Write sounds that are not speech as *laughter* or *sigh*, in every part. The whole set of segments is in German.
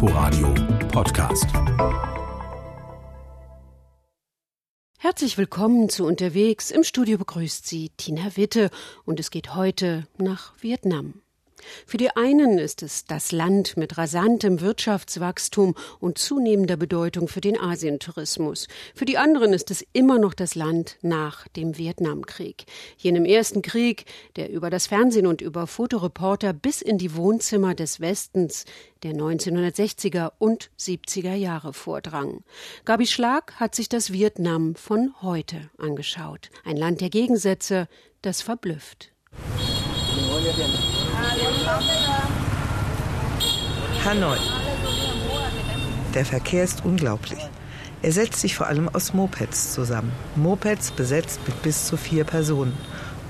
Inforadio Podcast. Herzlich willkommen zu Unterwegs. Im Studio begrüßt Sie Tina Witte und es geht heute nach Vietnam. Für die einen ist es das Land mit rasantem Wirtschaftswachstum und zunehmender Bedeutung für den Asientourismus. Für die anderen ist es immer noch das Land nach dem Vietnamkrieg. Jenem ersten Krieg, der über das Fernsehen und über Fotoreporter bis in die Wohnzimmer des Westens der 1960er und 70er Jahre vordrang. Gabi Schlag hat sich das Vietnam von heute angeschaut. Ein Land der Gegensätze, das verblüfft. Hanoi. Der Verkehr ist unglaublich. Er setzt sich vor allem aus Mopeds zusammen. Mopeds besetzt mit bis zu vier Personen.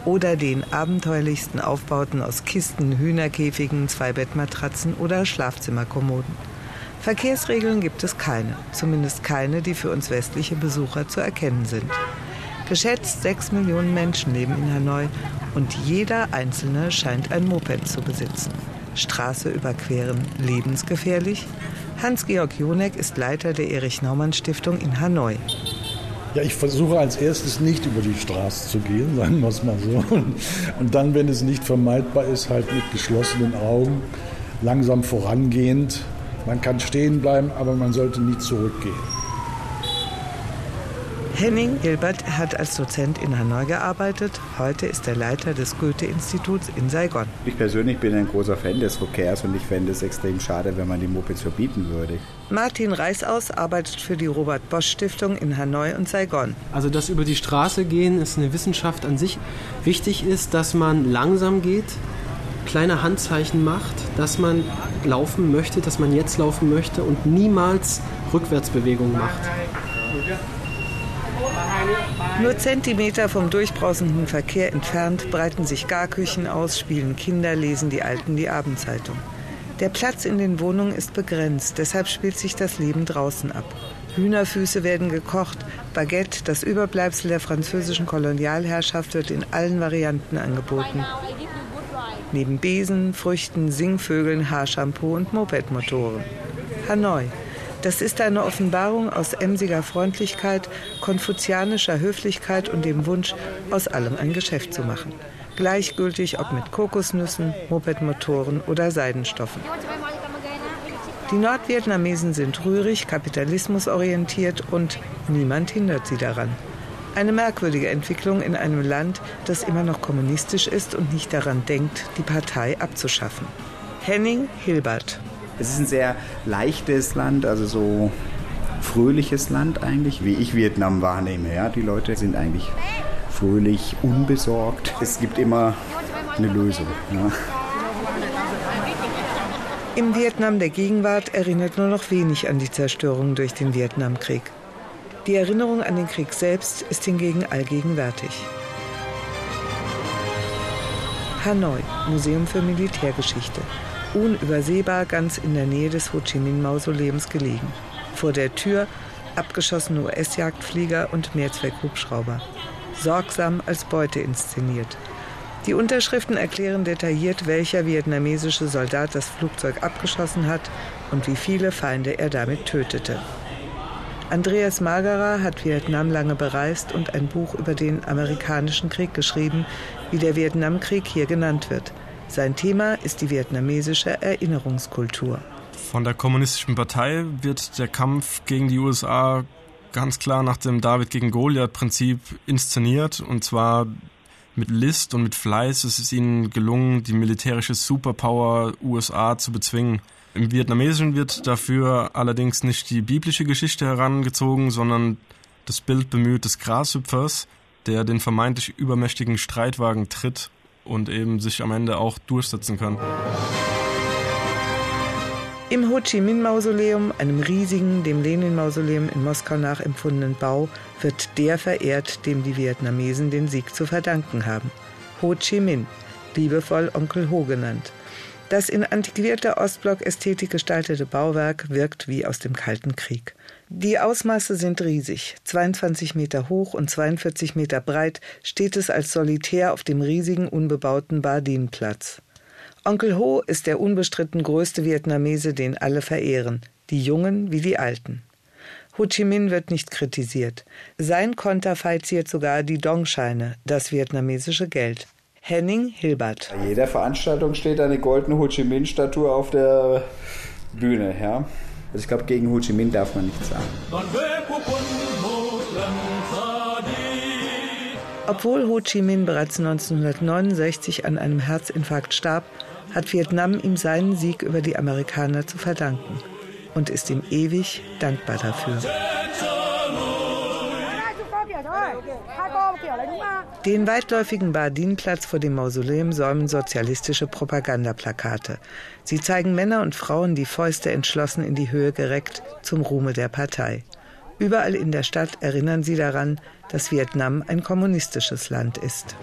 Oder den abenteuerlichsten Aufbauten aus Kisten, Hühnerkäfigen, Zweibettmatratzen oder Schlafzimmerkommoden. Verkehrsregeln gibt es keine, zumindest keine, die für uns westliche Besucher zu erkennen sind. Geschätzt sechs Millionen Menschen leben in Hanoi und jeder Einzelne scheint ein Moped zu besitzen. Straße überqueren lebensgefährlich? Hans-Georg Jonek ist Leiter der Erich-Naumann-Stiftung in Hanoi. Ja, ich versuche als erstes nicht über die Straße zu gehen, *laughs* sagen wir es mal so. Und dann, wenn es nicht vermeidbar ist, halt mit geschlossenen Augen, langsam vorangehend. Man kann stehen bleiben, aber man sollte nie zurückgehen. Henning Gilbert hat als Dozent in Hanoi gearbeitet. Heute ist er Leiter des Goethe-Instituts in Saigon. Ich persönlich bin ein großer Fan des Verkehrs und ich fände es extrem schade, wenn man die Mopeds verbieten würde. Martin Reisaus arbeitet für die Robert-Bosch-Stiftung in Hanoi und Saigon. Also das über die Straße gehen ist eine Wissenschaft an sich. Wichtig ist, dass man langsam geht, kleine Handzeichen macht, dass man laufen möchte, dass man jetzt laufen möchte und niemals Rückwärtsbewegungen macht. Nur Zentimeter vom durchbrausenden Verkehr entfernt breiten sich Garküchen aus, spielen Kinder, lesen die Alten die Abendzeitung. Der Platz in den Wohnungen ist begrenzt, deshalb spielt sich das Leben draußen ab. Hühnerfüße werden gekocht, Baguette, das Überbleibsel der französischen Kolonialherrschaft, wird in allen Varianten angeboten. Neben Besen, Früchten, Singvögeln, Haarshampoo und Mopedmotoren. Hanoi, das ist eine Offenbarung aus emsiger Freundlichkeit, konfuzianischer Höflichkeit und dem Wunsch, aus allem ein Geschäft zu machen. Gleichgültig ob mit Kokosnüssen, Mopedmotoren oder Seidenstoffen. Die Nordvietnamesen sind rührig, kapitalismusorientiert und niemand hindert sie daran. Eine merkwürdige Entwicklung in einem Land, das immer noch kommunistisch ist und nicht daran denkt, die Partei abzuschaffen. Henning Hilbert es ist ein sehr leichtes Land, also so fröhliches Land eigentlich, wie ich Vietnam wahrnehme. Ja, die Leute sind eigentlich fröhlich, unbesorgt. Es gibt immer eine Lösung. Ja. Im Vietnam der Gegenwart erinnert nur noch wenig an die Zerstörung durch den Vietnamkrieg. Die Erinnerung an den Krieg selbst ist hingegen allgegenwärtig. Hanoi, Museum für Militärgeschichte unübersehbar ganz in der Nähe des Ho Chi Minh Mausoleums gelegen. Vor der Tür abgeschossene US-Jagdflieger und Mehrzweckhubschrauber. Sorgsam als Beute inszeniert. Die Unterschriften erklären detailliert, welcher vietnamesische Soldat das Flugzeug abgeschossen hat und wie viele Feinde er damit tötete. Andreas Margerer hat Vietnam lange bereist und ein Buch über den amerikanischen Krieg geschrieben, wie der Vietnamkrieg hier genannt wird. Sein Thema ist die vietnamesische Erinnerungskultur. Von der Kommunistischen Partei wird der Kampf gegen die USA ganz klar nach dem David gegen Goliath-Prinzip inszeniert. Und zwar mit List und mit Fleiß ist es ihnen gelungen, die militärische Superpower USA zu bezwingen. Im Vietnamesischen wird dafür allerdings nicht die biblische Geschichte herangezogen, sondern das Bild bemüht des Grashüpfers, der den vermeintlich übermächtigen Streitwagen tritt und eben sich am Ende auch durchsetzen kann. Im Ho Chi Minh Mausoleum, einem riesigen, dem Lenin Mausoleum in Moskau nachempfundenen Bau, wird der verehrt, dem die Vietnamesen den Sieg zu verdanken haben. Ho Chi Minh, liebevoll Onkel Ho genannt. Das in antiquierter Ostblock-Ästhetik gestaltete Bauwerk wirkt wie aus dem Kalten Krieg. Die Ausmaße sind riesig. 22 Meter hoch und 42 Meter breit steht es als Solitär auf dem riesigen unbebauten Bardinplatz. Onkel Ho ist der unbestritten größte Vietnamese, den alle verehren, die Jungen wie die Alten. Ho Chi Minh wird nicht kritisiert. Sein Konterfei ziert sogar die Dongscheine, das vietnamesische Geld. Henning Hilbert. Bei jeder Veranstaltung steht eine goldene Ho Chi Minh-Statue auf der Bühne. Ja? Also ich glaube, gegen Ho Chi Minh darf man nichts sagen. Obwohl Ho Chi Minh bereits 1969 an einem Herzinfarkt starb, hat Vietnam ihm seinen Sieg über die Amerikaner zu verdanken und ist ihm ewig dankbar dafür. Den weitläufigen Bardinplatz vor dem Mausoleum säumen sozialistische Propagandaplakate. Sie zeigen Männer und Frauen die Fäuste entschlossen in die Höhe gereckt zum Ruhme der Partei. Überall in der Stadt erinnern sie daran, dass Vietnam ein kommunistisches Land ist.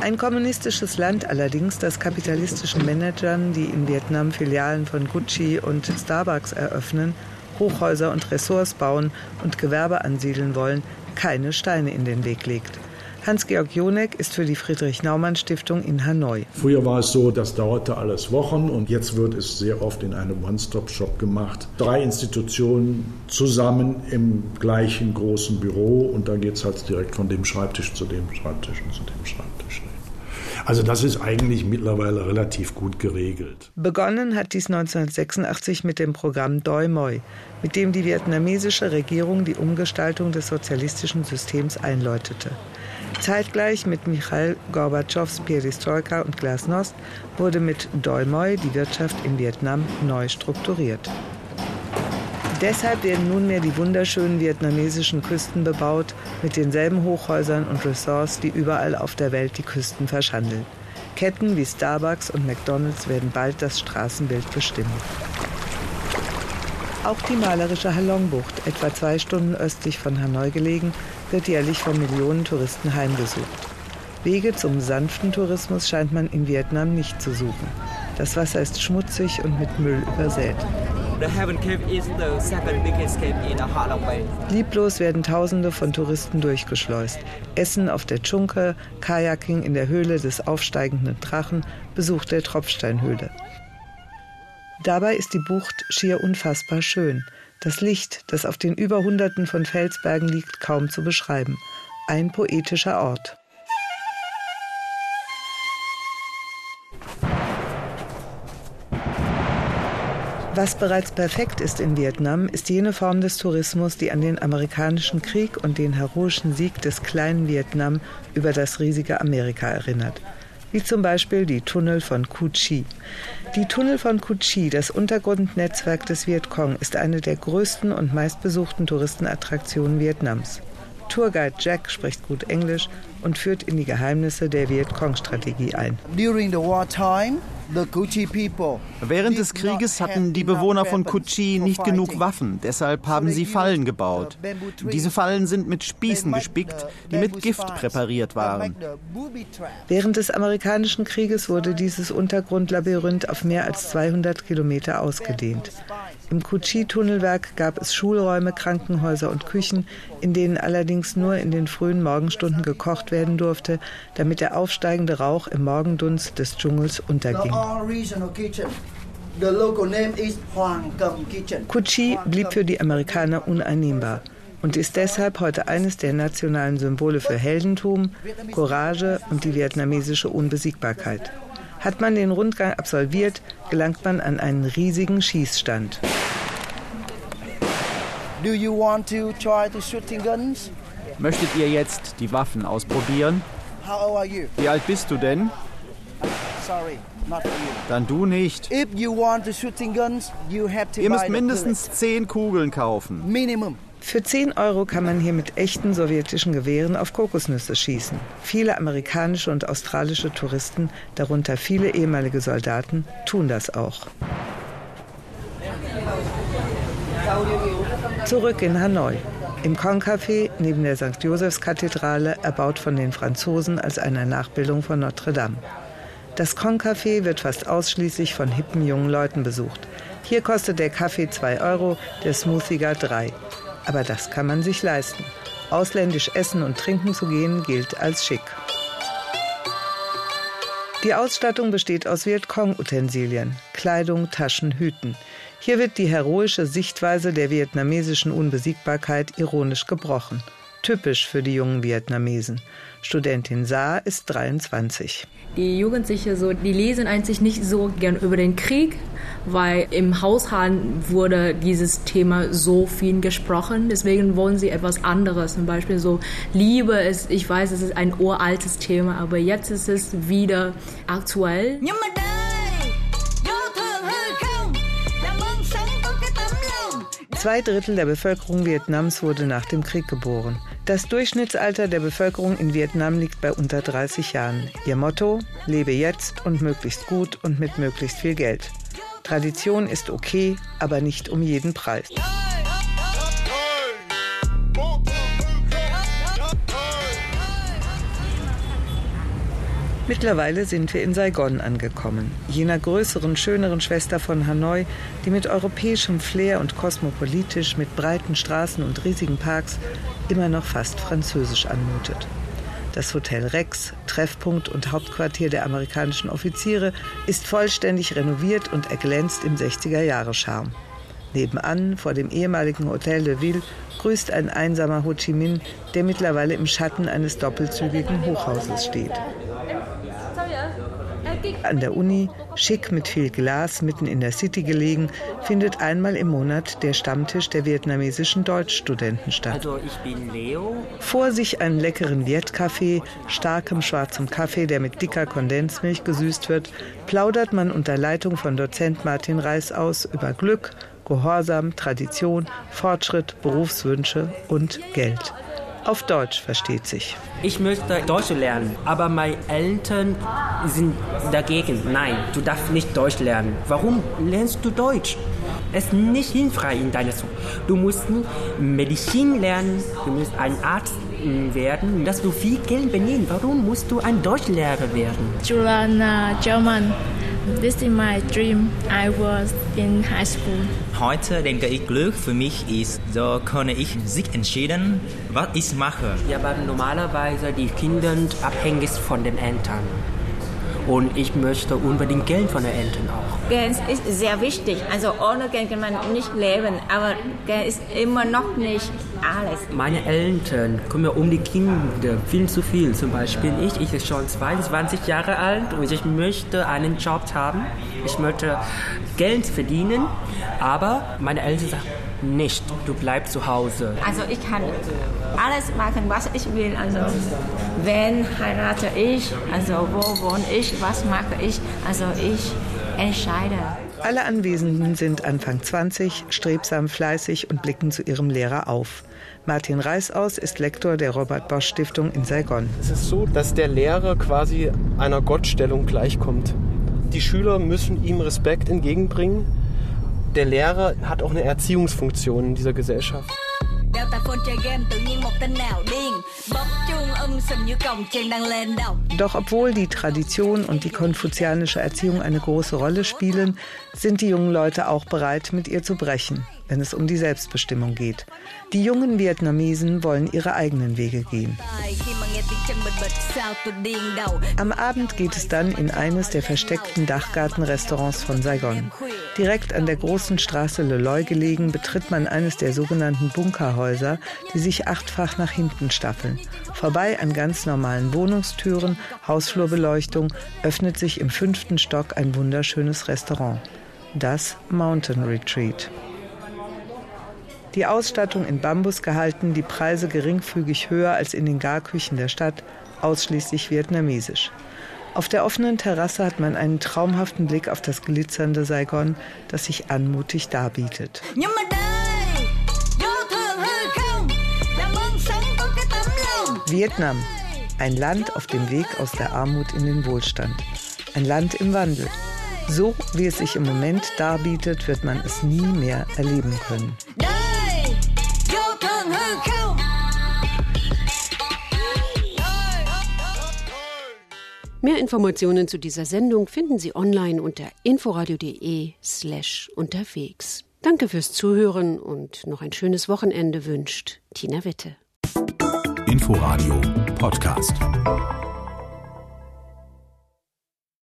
Ein kommunistisches Land allerdings, das kapitalistischen Managern, die in Vietnam Filialen von Gucci und Starbucks eröffnen, Hochhäuser und Ressorts bauen und Gewerbe ansiedeln wollen, keine Steine in den Weg legt. Hans-Georg Jonek ist für die Friedrich-Naumann-Stiftung in Hanoi. Früher war es so, das dauerte alles Wochen und jetzt wird es sehr oft in einem One-Stop-Shop gemacht. Drei Institutionen zusammen im gleichen großen Büro und da geht es halt direkt von dem Schreibtisch zu dem Schreibtisch und zu dem Schreibtisch. Also das ist eigentlich mittlerweile relativ gut geregelt. Begonnen hat dies 1986 mit dem Programm Doi Moi, mit dem die vietnamesische Regierung die Umgestaltung des sozialistischen Systems einläutete. Zeitgleich mit Michail Gorbatschows Perestroika und Glasnost wurde mit Doi Moi die Wirtschaft in Vietnam neu strukturiert. Deshalb werden nunmehr die wunderschönen vietnamesischen Küsten bebaut, mit denselben Hochhäusern und Resorts, die überall auf der Welt die Küsten verschandeln. Ketten wie Starbucks und McDonald's werden bald das Straßenbild bestimmen. Auch die malerische Halongbucht, etwa zwei Stunden östlich von Hanoi gelegen, wird jährlich von Millionen Touristen heimgesucht. Wege zum sanften Tourismus scheint man in Vietnam nicht zu suchen. Das Wasser ist schmutzig und mit Müll übersät. Lieblos werden Tausende von Touristen durchgeschleust. Essen auf der Chunke, Kajaking in der Höhle des aufsteigenden Drachen, Besuch der Tropfsteinhöhle. Dabei ist die Bucht schier unfassbar schön. Das Licht, das auf den über Hunderten von Felsbergen liegt, kaum zu beschreiben. Ein poetischer Ort. Was bereits perfekt ist in Vietnam, ist jene Form des Tourismus, die an den amerikanischen Krieg und den heroischen Sieg des kleinen Vietnam über das riesige Amerika erinnert wie zum Beispiel die Tunnel von Cu Chi. Die Tunnel von Cu Chi, das Untergrundnetzwerk des Vietcong, ist eine der größten und meistbesuchten Touristenattraktionen Vietnams. Tourguide Jack spricht gut Englisch und führt in die Geheimnisse der Vietcong-Strategie ein. During the wartime, Während des Krieges hatten die Bewohner von Kuchi nicht genug Waffen, deshalb haben sie Fallen gebaut. Diese Fallen sind mit Spießen gespickt, die mit Gift präpariert waren. Während des amerikanischen Krieges wurde dieses Untergrundlabyrinth auf mehr als 200 Kilometer ausgedehnt. Im Kuchi-Tunnelwerk gab es Schulräume, Krankenhäuser und Küchen, in denen allerdings nur in den frühen Morgenstunden gekocht werden durfte, damit der aufsteigende Rauch im Morgendunst des Dschungels unterging. Kuchi blieb für die Amerikaner uneinnehmbar und ist deshalb heute eines der nationalen Symbole für Heldentum, Courage und die vietnamesische Unbesiegbarkeit. Hat man den Rundgang absolviert, gelangt man an einen riesigen Schießstand. Möchtet ihr jetzt die Waffen ausprobieren? Wie alt bist du denn? Dann du nicht. Ihr müsst mindestens zehn Kugeln kaufen. Minimum. Für 10 Euro kann man hier mit echten sowjetischen Gewehren auf Kokosnüsse schießen. Viele amerikanische und australische Touristen, darunter viele ehemalige Soldaten, tun das auch. Zurück in Hanoi. Im Kong-Café neben der St. Josephs-Kathedrale, erbaut von den Franzosen als eine Nachbildung von Notre Dame. Das Kong-Café wird fast ausschließlich von hippen jungen Leuten besucht. Hier kostet der Kaffee 2 Euro, der Smoothie gar 3. Aber das kann man sich leisten. Ausländisch essen und trinken zu gehen gilt als schick. Die Ausstattung besteht aus Vietcong-Utensilien, Kleidung, Taschen, Hüten. Hier wird die heroische Sichtweise der vietnamesischen Unbesiegbarkeit ironisch gebrochen. Typisch für die jungen Vietnamesen. Studentin Sa ist 23. Die Jugendlichen so, die lesen eigentlich nicht so gern über den Krieg, weil im Haushalt wurde dieses Thema so viel gesprochen. Deswegen wollen sie etwas anderes. Zum Beispiel so Liebe ist, ich weiß, es ist ein uraltes Thema, aber jetzt ist es wieder aktuell. Zwei Drittel der Bevölkerung Vietnams wurde nach dem Krieg geboren. Das Durchschnittsalter der Bevölkerung in Vietnam liegt bei unter 30 Jahren. Ihr Motto: Lebe jetzt und möglichst gut und mit möglichst viel Geld. Tradition ist okay, aber nicht um jeden Preis. Mittlerweile sind wir in Saigon angekommen, jener größeren, schöneren Schwester von Hanoi, die mit europäischem Flair und kosmopolitisch, mit breiten Straßen und riesigen Parks immer noch fast französisch anmutet. Das Hotel Rex, Treffpunkt und Hauptquartier der amerikanischen Offiziere, ist vollständig renoviert und erglänzt im 60er-Jahre-Charme. Nebenan, vor dem ehemaligen Hotel de Ville, grüßt ein einsamer Ho Chi Minh, der mittlerweile im Schatten eines doppelzügigen Hochhauses steht. An der Uni, schick mit viel Glas, mitten in der City gelegen, findet einmal im Monat der Stammtisch der vietnamesischen Deutschstudenten statt. Also ich bin Leo. Vor sich einen leckeren Viet-Kaffee, starkem schwarzem Kaffee, der mit dicker Kondensmilch gesüßt wird, plaudert man unter Leitung von Dozent Martin Reis aus über Glück, Gehorsam, Tradition, Fortschritt, Berufswünsche und Geld. Auf Deutsch versteht sich. Ich möchte Deutsch lernen, aber meine Eltern sind dagegen. Nein, du darfst nicht Deutsch lernen. Warum lernst du Deutsch? Es ist nicht hilfreich in deiner Zukunft. Du musst Medizin lernen, du musst ein Arzt werden, dass du viel Geld verdienen. Warum musst du ein Deutschlehrer werden? Uh, German. This is my dream. I was in high school. Heute denke ich, Glück für mich ist, so kann ich sich entscheiden, was ich mache. Ja, aber normalerweise die Kinder abhängig von den Eltern. Und ich möchte unbedingt Geld von den Eltern auch. Geld ist sehr wichtig. Also ohne Geld kann man nicht leben. Aber Geld ist immer noch nicht alles. Meine Eltern kümmern um die Kinder viel zu viel. Zum Beispiel ich, ich bin schon 22 Jahre alt und ich möchte einen Job haben. Ich möchte Geld verdienen. Aber meine Eltern sagen, nicht. Du bleibst zu Hause. Also ich kann alles machen, was ich will. Also wenn heirate ich, also wo wohne ich, was mache ich. Also ich entscheide. Alle Anwesenden sind Anfang 20, strebsam, fleißig und blicken zu ihrem Lehrer auf. Martin Reisaus ist Lektor der Robert Bosch Stiftung in Saigon. Es ist so, dass der Lehrer quasi einer Gottstellung gleichkommt. Die Schüler müssen ihm Respekt entgegenbringen der Lehrer hat auch eine Erziehungsfunktion in dieser Gesellschaft. Doch obwohl die Tradition und die konfuzianische Erziehung eine große Rolle spielen, sind die jungen Leute auch bereit, mit ihr zu brechen wenn es um die Selbstbestimmung geht. Die jungen Vietnamesen wollen ihre eigenen Wege gehen. Am Abend geht es dann in eines der versteckten Dachgartenrestaurants von Saigon. Direkt an der großen Straße Le Loi gelegen, betritt man eines der sogenannten Bunkerhäuser, die sich achtfach nach hinten staffeln. Vorbei an ganz normalen Wohnungstüren, Hausflurbeleuchtung, öffnet sich im fünften Stock ein wunderschönes Restaurant. Das Mountain Retreat. Die Ausstattung in Bambus gehalten, die Preise geringfügig höher als in den Garküchen der Stadt, ausschließlich vietnamesisch. Auf der offenen Terrasse hat man einen traumhaften Blick auf das glitzernde Saigon, das sich anmutig darbietet. Vietnam, ein Land auf dem Weg aus der Armut in den Wohlstand. Ein Land im Wandel. So wie es sich im Moment darbietet, wird man es nie mehr erleben können. Mehr Informationen zu dieser Sendung finden Sie online unter inforadio.de slash unterwegs. Danke fürs Zuhören und noch ein schönes Wochenende wünscht Tina Witte. Inforadio Podcast.